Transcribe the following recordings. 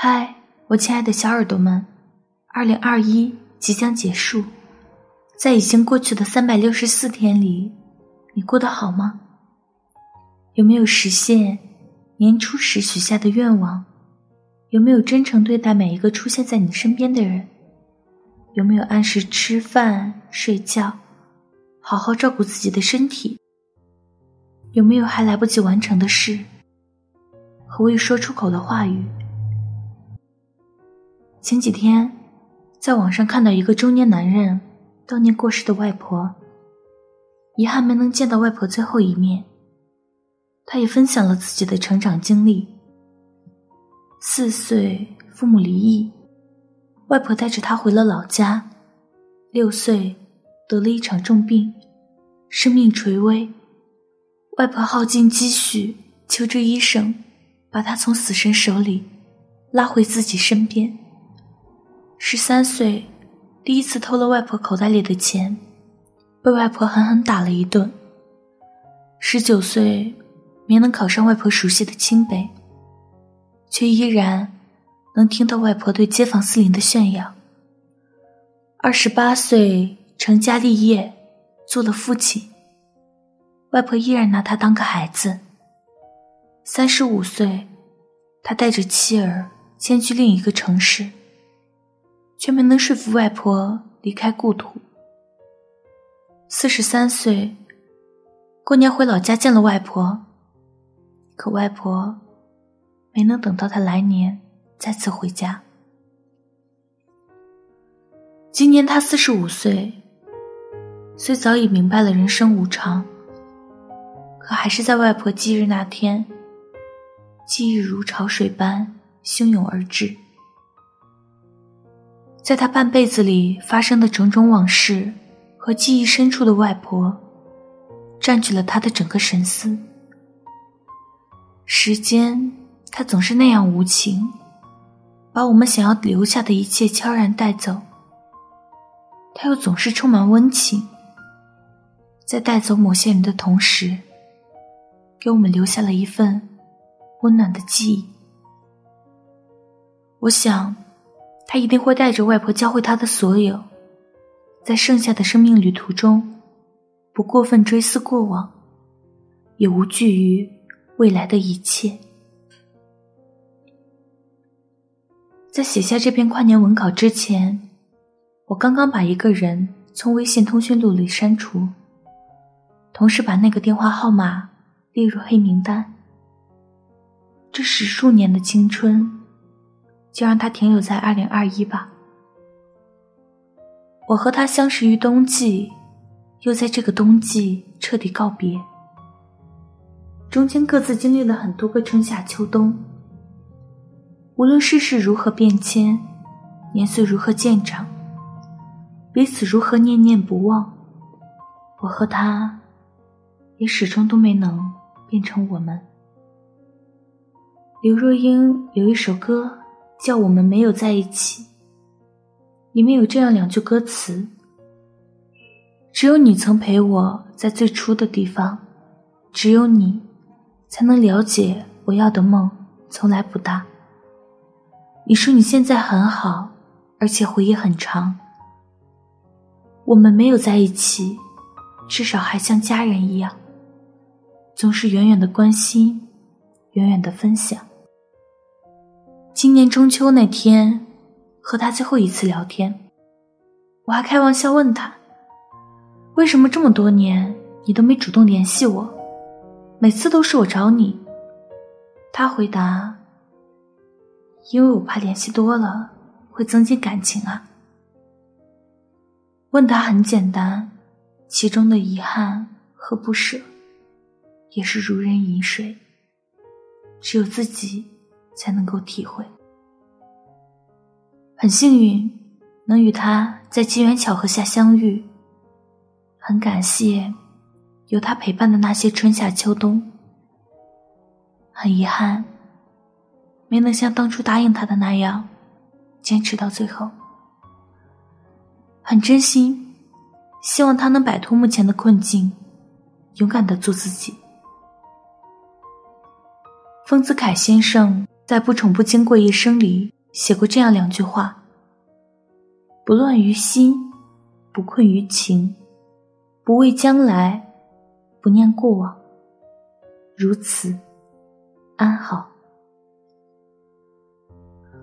嗨，我亲爱的小耳朵们，二零二一即将结束，在已经过去的三百六十四天里，你过得好吗？有没有实现年初时许下的愿望？有没有真诚对待每一个出现在你身边的人？有没有按时吃饭、睡觉，好好照顾自己的身体？有没有还来不及完成的事和未说出口的话语？前几天，在网上看到一个中年男人悼念过世的外婆，遗憾没能见到外婆最后一面。他也分享了自己的成长经历。四岁，父母离异，外婆带着他回了老家。六岁，得了一场重病，生命垂危。外婆耗尽积蓄，求着医生，把他从死神手里拉回自己身边。十三岁，第一次偷了外婆口袋里的钱，被外婆狠狠打了一顿。十九岁，没能考上外婆熟悉的清北，却依然能听到外婆对街坊四邻的炫耀。二十八岁，成家立业，做了父亲，外婆依然拿他当个孩子。三十五岁，他带着妻儿迁居另一个城市。却没能说服外婆离开故土。四十三岁，过年回老家见了外婆，可外婆没能等到他来年再次回家。今年他四十五岁，虽早已明白了人生无常，可还是在外婆忌日那天，记忆如潮水般汹涌而至。在他半辈子里发生的种种往事和记忆深处的外婆，占据了他的整个神思。时间，它总是那样无情，把我们想要留下的一切悄然带走。它又总是充满温情，在带走某些人的同时，给我们留下了一份温暖的记忆。我想。他一定会带着外婆教会他的所有，在剩下的生命旅途中，不过分追思过往，也无惧于未来的一切。在写下这篇跨年文稿之前，我刚刚把一个人从微信通讯录里删除，同时把那个电话号码列入黑名单。这十数年的青春。就让它停留在二零二一吧。我和他相识于冬季，又在这个冬季彻底告别。中间各自经历了很多个春夏秋冬。无论世事如何变迁，年岁如何渐长，彼此如何念念不忘，我和他，也始终都没能变成我们。刘若英有一首歌。叫我们没有在一起。里面有这样两句歌词：“只有你曾陪我在最初的地方，只有你才能了解我要的梦从来不大。”你说你现在很好，而且回忆很长。我们没有在一起，至少还像家人一样，总是远远的关心，远远的分享。今年中秋那天，和他最后一次聊天，我还开玩笑问他：“为什么这么多年你都没主动联系我？每次都是我找你。”他回答：“因为我怕联系多了会增进感情啊。”问他很简单，其中的遗憾和不舍，也是如人饮水，只有自己。才能够体会。很幸运能与他在机缘巧合下相遇，很感谢有他陪伴的那些春夏秋冬。很遗憾没能像当初答应他的那样坚持到最后。很真心希望他能摆脱目前的困境，勇敢的做自己。丰子恺先生。在《不宠不惊过一生》里写过这样两句话：“不乱于心，不困于情，不畏将来，不念过往。如此，安好。”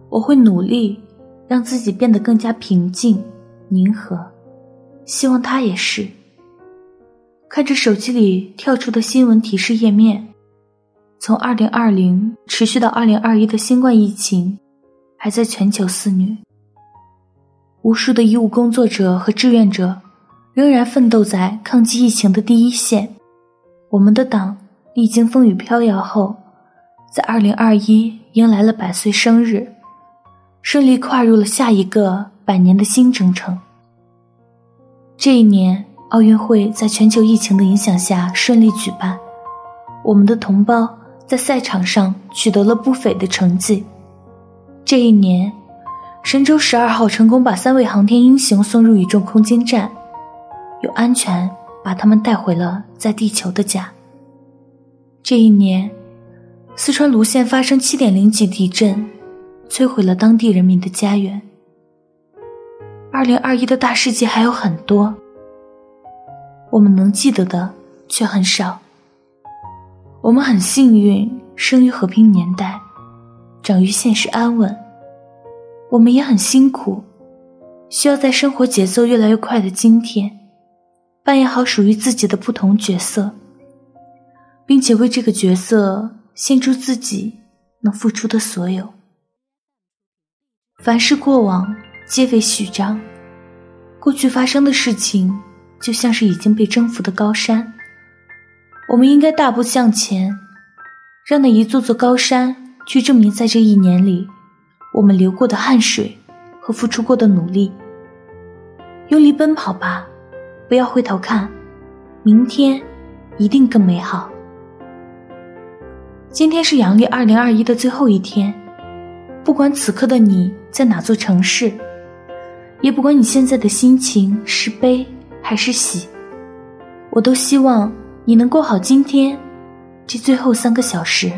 我会努力让自己变得更加平静、宁和，希望他也是。看着手机里跳出的新闻提示页面，从二零二零持续到二零二一的新冠疫情，还在全球肆虐。无数的医务工作者和志愿者仍然奋斗在抗击疫情的第一线。我们的党历经风雨飘摇后，在二零二一迎来了百岁生日，顺利跨入了下一个百年的新征程。这一年。奥运会在全球疫情的影响下顺利举办，我们的同胞在赛场上取得了不菲的成绩。这一年，神舟十二号成功把三位航天英雄送入宇宙空间站，又安全把他们带回了在地球的家。这一年，四川泸县发生七点零级地震，摧毁了当地人民的家园。二零二一的大事记还有很多。我们能记得的却很少。我们很幸运，生于和平年代，长于现实安稳。我们也很辛苦，需要在生活节奏越来越快的今天，扮演好属于自己的不同角色，并且为这个角色献出自己能付出的所有。凡是过往，皆为序章。过去发生的事情。就像是已经被征服的高山，我们应该大步向前，让那一座座高山去证明，在这一年里，我们流过的汗水和付出过的努力。用力奔跑吧，不要回头看，明天一定更美好。今天是阳历二零二一的最后一天，不管此刻的你在哪座城市，也不管你现在的心情是悲。还是喜，我都希望你能过好今天这最后三个小时，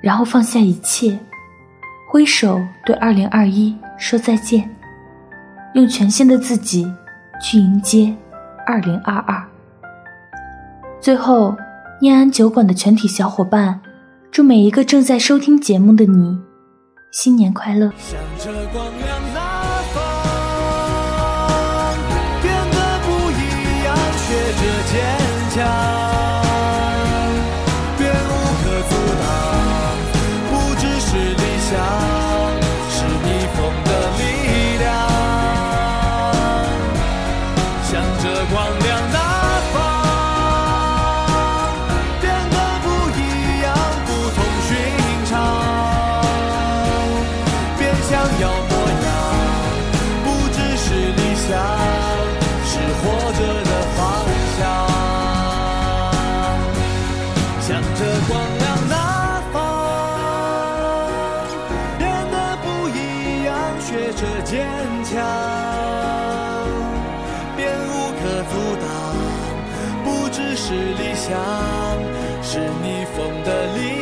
然后放下一切，挥手对二零二一说再见，用全新的自己去迎接二零二二。最后，念安酒馆的全体小伙伴，祝每一个正在收听节目的你，新年快乐。变得不一样，学着坚强想可阻挡，不只是理想，是逆风的力量。